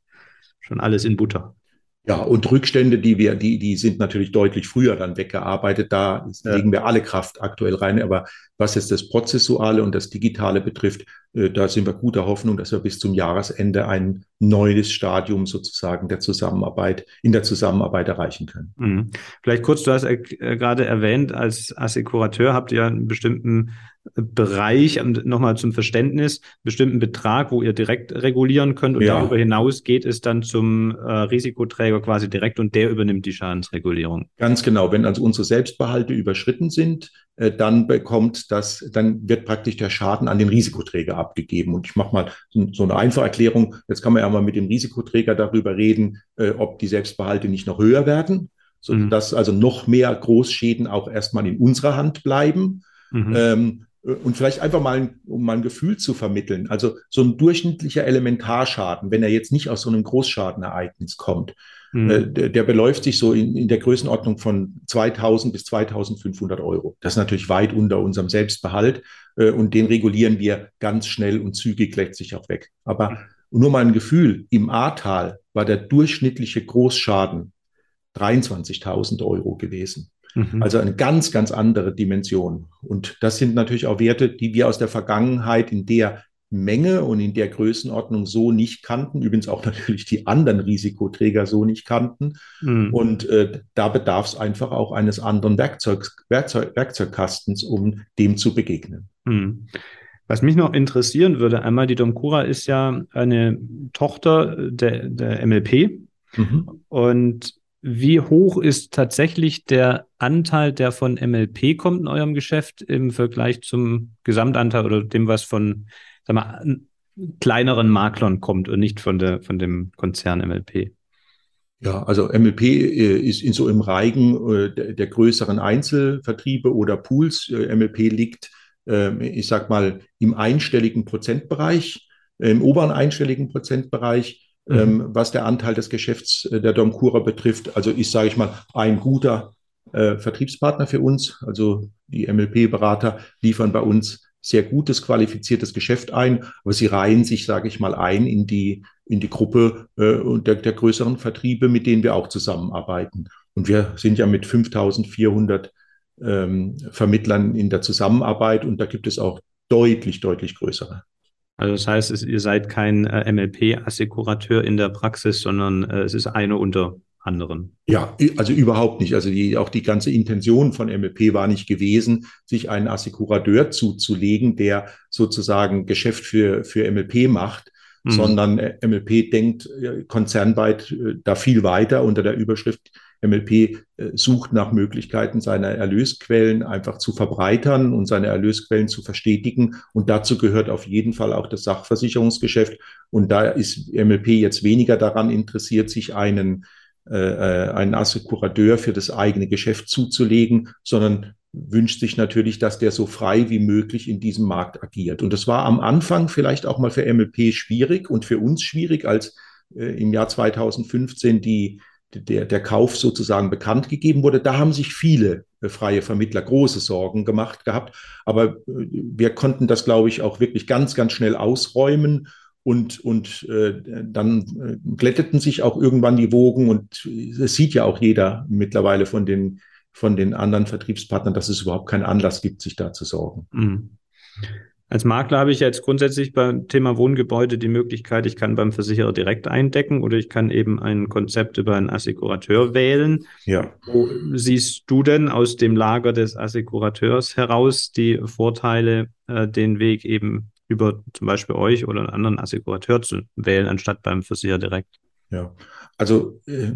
schon alles in Butter. Ja, und Rückstände, die wir, die, die sind natürlich deutlich früher dann weggearbeitet. Da ja. legen wir alle Kraft aktuell rein. Aber was jetzt das Prozessuale und das Digitale betrifft, äh, da sind wir guter Hoffnung, dass wir bis zum Jahresende ein neues Stadium sozusagen der Zusammenarbeit, in der Zusammenarbeit erreichen können. Mhm. Vielleicht kurz, du hast äh, gerade erwähnt, als Assekurateur habt ihr einen bestimmten Bereich, nochmal zum Verständnis, bestimmten Betrag, wo ihr direkt regulieren könnt und ja. darüber hinaus geht es dann zum äh, Risikoträger quasi direkt und der übernimmt die Schadensregulierung. Ganz genau. Wenn also unsere Selbstbehalte überschritten sind, äh, dann bekommt das, dann wird praktisch der Schaden an den Risikoträger abgegeben. Und ich mache mal so eine einfache Erklärung. Jetzt kann man ja mal mit dem Risikoträger darüber reden, äh, ob die Selbstbehalte nicht noch höher werden, sodass mhm. also noch mehr Großschäden auch erstmal in unserer Hand bleiben. Mhm. Ähm, äh, und vielleicht einfach mal, um mal ein Gefühl zu vermitteln. Also so ein durchschnittlicher Elementarschaden, wenn er jetzt nicht aus so einem Großschadenereignis kommt, mhm. äh, der, der, beläuft sich so in, in der Größenordnung von 2000 bis 2500 Euro. Das ist natürlich weit unter unserem Selbstbehalt äh, und den regulieren wir ganz schnell und zügig letztlich auch weg. Aber nur mal ein Gefühl, im Ahrtal war der durchschnittliche Großschaden 23.000 Euro gewesen. Mhm. Also eine ganz, ganz andere Dimension. Und das sind natürlich auch Werte, die wir aus der Vergangenheit in der Menge und in der Größenordnung so nicht kannten. Übrigens auch natürlich die anderen Risikoträger so nicht kannten. Mhm. Und äh, da bedarf es einfach auch eines anderen Werkzeugs, Werkzeug, Werkzeugkastens, um dem zu begegnen. Mhm. Was mich noch interessieren würde, einmal die Domcura ist ja eine Tochter der, der MLP. Mhm. Und wie hoch ist tatsächlich der Anteil, der von MLP kommt in eurem Geschäft im Vergleich zum Gesamtanteil oder dem, was von sag mal, kleineren Maklern kommt und nicht von, der, von dem Konzern MLP? Ja, also MLP äh, ist in so im Reigen äh, der, der, größeren Einzelvertriebe oder Pools. Äh, MLP liegt, ähm, ich sag mal, im einstelligen Prozentbereich, im oberen einstelligen Prozentbereich. Mhm. Ähm, was der Anteil des Geschäfts der Domcura betrifft. Also ist, sage ich mal, ein guter äh, Vertriebspartner für uns. Also die MLP-Berater liefern bei uns sehr gutes, qualifiziertes Geschäft ein, aber sie reihen sich, sage ich mal, ein in die, in die Gruppe äh, der, der größeren Vertriebe, mit denen wir auch zusammenarbeiten. Und wir sind ja mit 5400 ähm, Vermittlern in der Zusammenarbeit und da gibt es auch deutlich, deutlich größere. Also das heißt, ihr seid kein äh, MLP-Assekurateur in der Praxis, sondern äh, es ist eine unter anderen. Ja, also überhaupt nicht. Also die, auch die ganze Intention von MLP war nicht gewesen, sich einen Assekurateur zuzulegen, der sozusagen Geschäft für, für MLP macht, mhm. sondern äh, MLP denkt äh, konzernweit äh, da viel weiter unter der Überschrift MLP sucht nach Möglichkeiten, seine Erlösquellen einfach zu verbreitern und seine Erlösquellen zu verstetigen. Und dazu gehört auf jeden Fall auch das Sachversicherungsgeschäft. Und da ist MLP jetzt weniger daran interessiert, sich einen äh, äh, einen Assekurateur für das eigene Geschäft zuzulegen, sondern wünscht sich natürlich, dass der so frei wie möglich in diesem Markt agiert. Und das war am Anfang vielleicht auch mal für MLP schwierig und für uns schwierig, als äh, im Jahr 2015 die, der, der Kauf sozusagen bekannt gegeben wurde. Da haben sich viele äh, freie Vermittler große Sorgen gemacht gehabt. Aber äh, wir konnten das, glaube ich, auch wirklich ganz, ganz schnell ausräumen und, und äh, dann äh, glätteten sich auch irgendwann die Wogen und es sieht ja auch jeder mittlerweile von den, von den anderen Vertriebspartnern, dass es überhaupt keinen Anlass gibt, sich da zu sorgen. Mhm. Als Makler habe ich jetzt grundsätzlich beim Thema Wohngebäude die Möglichkeit, ich kann beim Versicherer direkt eindecken oder ich kann eben ein Konzept über einen Assekurateur wählen. Ja. Wo siehst du denn aus dem Lager des Assekurateurs heraus die Vorteile, äh, den Weg eben über zum Beispiel euch oder einen anderen Assekurateur zu wählen, anstatt beim Versicherer direkt. Ja, also äh,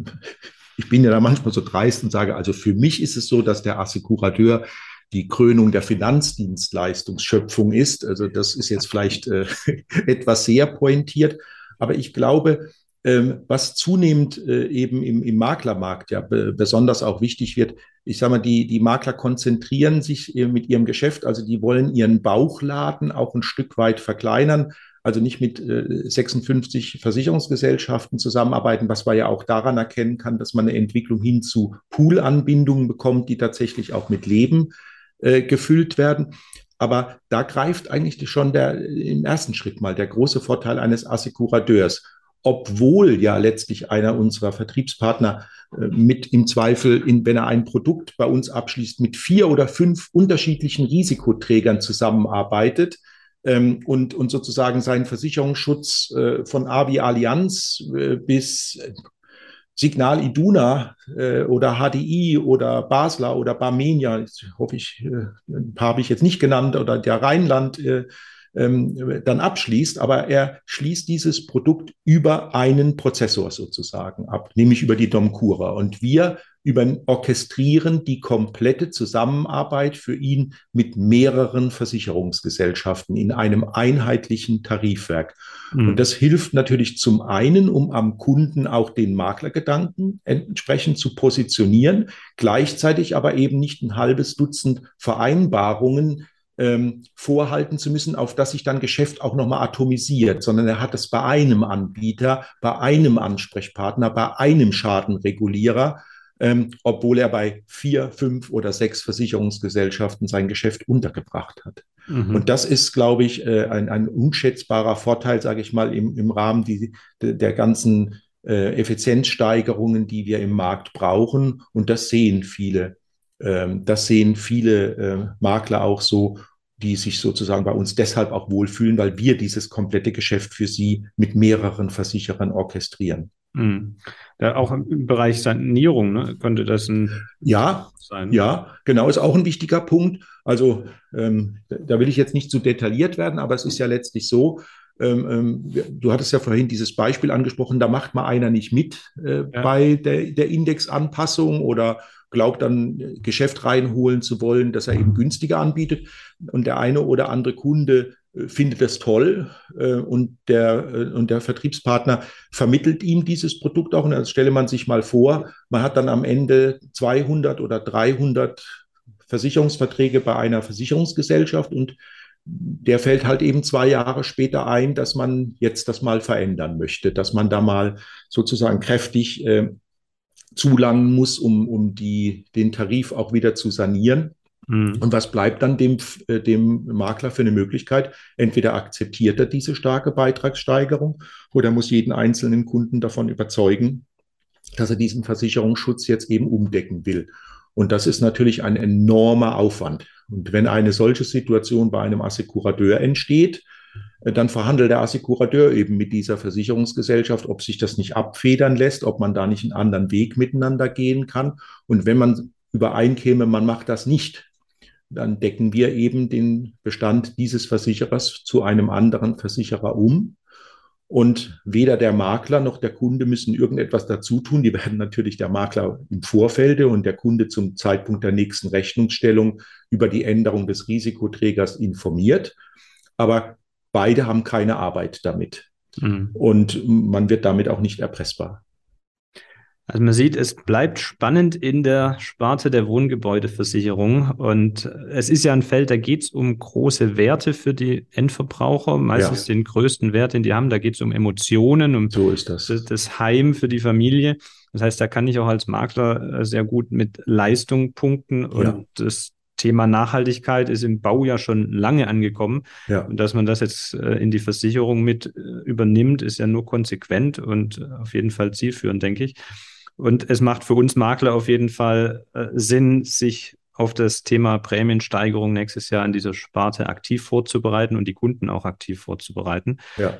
ich bin ja da manchmal so dreist und sage, also für mich ist es so, dass der Assekurateur die Krönung der Finanzdienstleistungsschöpfung ist. Also das ist jetzt vielleicht äh, etwas sehr pointiert, aber ich glaube, ähm, was zunehmend äh, eben im, im Maklermarkt ja besonders auch wichtig wird. Ich sage mal, die, die Makler konzentrieren sich äh, mit ihrem Geschäft, also die wollen ihren Bauchladen auch ein Stück weit verkleinern, also nicht mit 56 äh, Versicherungsgesellschaften zusammenarbeiten, was man ja auch daran erkennen kann, dass man eine Entwicklung hin zu Poolanbindungen bekommt, die tatsächlich auch mit Leben äh, gefüllt werden. Aber da greift eigentlich schon der, im ersten Schritt mal der große Vorteil eines Assekurateurs obwohl ja letztlich einer unserer Vertriebspartner äh, mit im Zweifel, in, wenn er ein Produkt bei uns abschließt, mit vier oder fünf unterschiedlichen Risikoträgern zusammenarbeitet ähm, und, und sozusagen seinen Versicherungsschutz äh, von A wie Allianz äh, bis Signal Iduna äh, oder HDI oder Basler oder Barmenia, ich hoffe ich, äh, ein paar habe ich jetzt nicht genannt, oder der Rheinland äh, ähm, dann abschließt, aber er schließt dieses Produkt über einen Prozessor sozusagen ab, nämlich über die Domcura. Und wir über orchestrieren die komplette Zusammenarbeit für ihn mit mehreren Versicherungsgesellschaften in einem einheitlichen Tarifwerk. Mhm. Und das hilft natürlich zum einen, um am Kunden auch den Maklergedanken entsprechend zu positionieren, gleichzeitig aber eben nicht ein halbes Dutzend Vereinbarungen ähm, vorhalten zu müssen, auf das sich dann Geschäft auch nochmal atomisiert, sondern er hat es bei einem Anbieter, bei einem Ansprechpartner, bei einem Schadenregulierer. ähm, obwohl er bei vier, fünf oder sechs Versicherungsgesellschaften sein Geschäft untergebracht hat. Mhm. Und das ist, glaube ich, äh, ein, ein unschätzbarer Vorteil, sage ich mal, im, im Rahmen die, der ganzen äh, Effizienzsteigerungen, die wir im Markt brauchen. Und das sehen viele. Ähm, das sehen viele äh, Makler auch so die sich sozusagen bei uns deshalb auch wohlfühlen, weil wir dieses komplette Geschäft für sie mit mehreren Versicherern orchestrieren. Mhm. Ja, auch im Bereich Sanierung ne, könnte das ein ja, sein. Ja, genau, ist auch ein wichtiger Punkt. Also ähm, da will ich jetzt nicht zu detailliert werden, aber es ist ja letztlich so, ähm, ähm, du hattest ja vorhin dieses Beispiel angesprochen, da macht mal einer nicht mit äh, ja. bei der, der Indexanpassung oder glaubt dann Geschäft reinholen zu wollen, dass er eben günstiger anbietet. Und der eine oder andere Kunde äh, findet das toll äh, und, der, äh, und der Vertriebspartner vermittelt ihm dieses Produkt auch. Und dann stelle man sich mal vor, man hat dann am Ende 200 oder 300 Versicherungsverträge bei einer Versicherungsgesellschaft und der fällt halt eben zwei Jahre später ein, dass man jetzt das mal verändern möchte, dass man da mal sozusagen kräftig äh, zulangen muss, um, um die, den Tarif auch wieder zu sanieren. Mhm. Und was bleibt dann dem, äh, dem Makler für eine Möglichkeit? Entweder akzeptiert er diese starke Beitragssteigerung oder muss jeden einzelnen Kunden davon überzeugen, dass er diesen Versicherungsschutz jetzt eben umdecken will. Und das ist natürlich ein enormer Aufwand. Und wenn eine solche Situation bei einem Assekurateur entsteht, dann verhandelt der Assekurateur eben mit dieser Versicherungsgesellschaft, ob sich das nicht abfedern lässt, ob man da nicht einen anderen Weg miteinander gehen kann. Und wenn man übereinkäme, man macht das nicht, dann decken wir eben den Bestand dieses Versicherers zu einem anderen Versicherer um. Und weder der Makler noch der Kunde müssen irgendetwas dazu tun. Die werden natürlich der Makler im Vorfelde und der Kunde zum Zeitpunkt der nächsten Rechnungsstellung über die Änderung des Risikoträgers informiert. Aber beide haben keine Arbeit damit. Mhm. Und man wird damit auch nicht erpressbar. Also man sieht, es bleibt spannend in der Sparte der Wohngebäudeversicherung. Und es ist ja ein Feld, da geht es um große Werte für die Endverbraucher, meistens ja. den größten Wert, den die haben. Da geht es um Emotionen, um so ist das. das Heim für die Familie. Das heißt, da kann ich auch als Makler äh, sehr gut mit Leistung punkten. Und ja. das Thema Nachhaltigkeit ist im Bau ja schon lange angekommen. Ja. Und dass man das jetzt äh, in die Versicherung mit äh, übernimmt, ist ja nur konsequent und auf jeden Fall zielführend, denke ich. Und es macht für uns Makler auf jeden Fall äh, Sinn, sich auf das Thema Prämiensteigerung nächstes Jahr in dieser Sparte aktiv vorzubereiten und die Kunden auch aktiv vorzubereiten. Ja.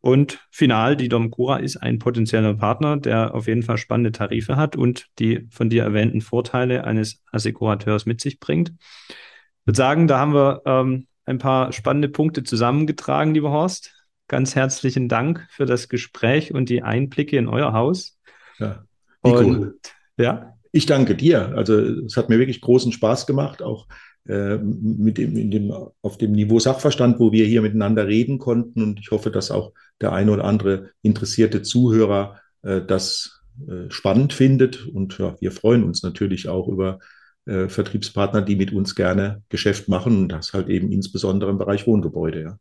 Und final, die Domcura ist ein potenzieller Partner, der auf jeden Fall spannende Tarife hat und die von dir erwähnten Vorteile eines Assekurateurs mit sich bringt. Ich würde sagen, da haben wir ähm, ein paar spannende Punkte zusammengetragen, lieber Horst. Ganz herzlichen Dank für das Gespräch und die Einblicke in euer Haus. Ja. Nico, und, ja. Ich danke dir. Also es hat mir wirklich großen Spaß gemacht, auch mit dem, in dem, auf dem Niveau Sachverstand, wo wir hier miteinander reden konnten. Und ich hoffe, dass auch der eine oder andere interessierte Zuhörer äh, das äh, spannend findet. Und ja, wir freuen uns natürlich auch über äh, Vertriebspartner, die mit uns gerne Geschäft machen. Und das halt eben insbesondere im Bereich Wohngebäude. Ja.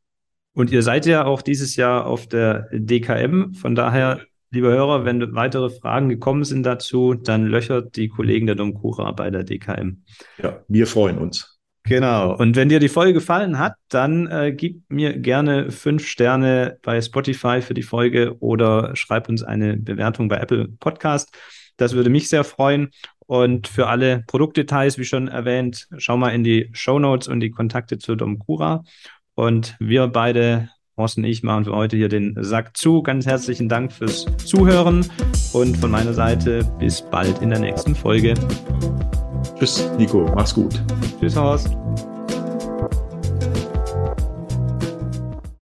Und ihr seid ja auch dieses Jahr auf der DKM. Von daher Liebe Hörer, wenn weitere Fragen gekommen sind dazu, dann löchert die Kollegen der Domkura bei der DKM. Ja, wir freuen uns. Genau. Und wenn dir die Folge gefallen hat, dann äh, gib mir gerne fünf Sterne bei Spotify für die Folge oder schreib uns eine Bewertung bei Apple Podcast. Das würde mich sehr freuen. Und für alle Produktdetails, wie schon erwähnt, schau mal in die Show Notes und die Kontakte zu Domkura. Und wir beide Horst und ich machen für heute hier den Sack zu. Ganz herzlichen Dank fürs Zuhören und von meiner Seite bis bald in der nächsten Folge. Tschüss, Nico. Mach's gut. Tschüss, Horst.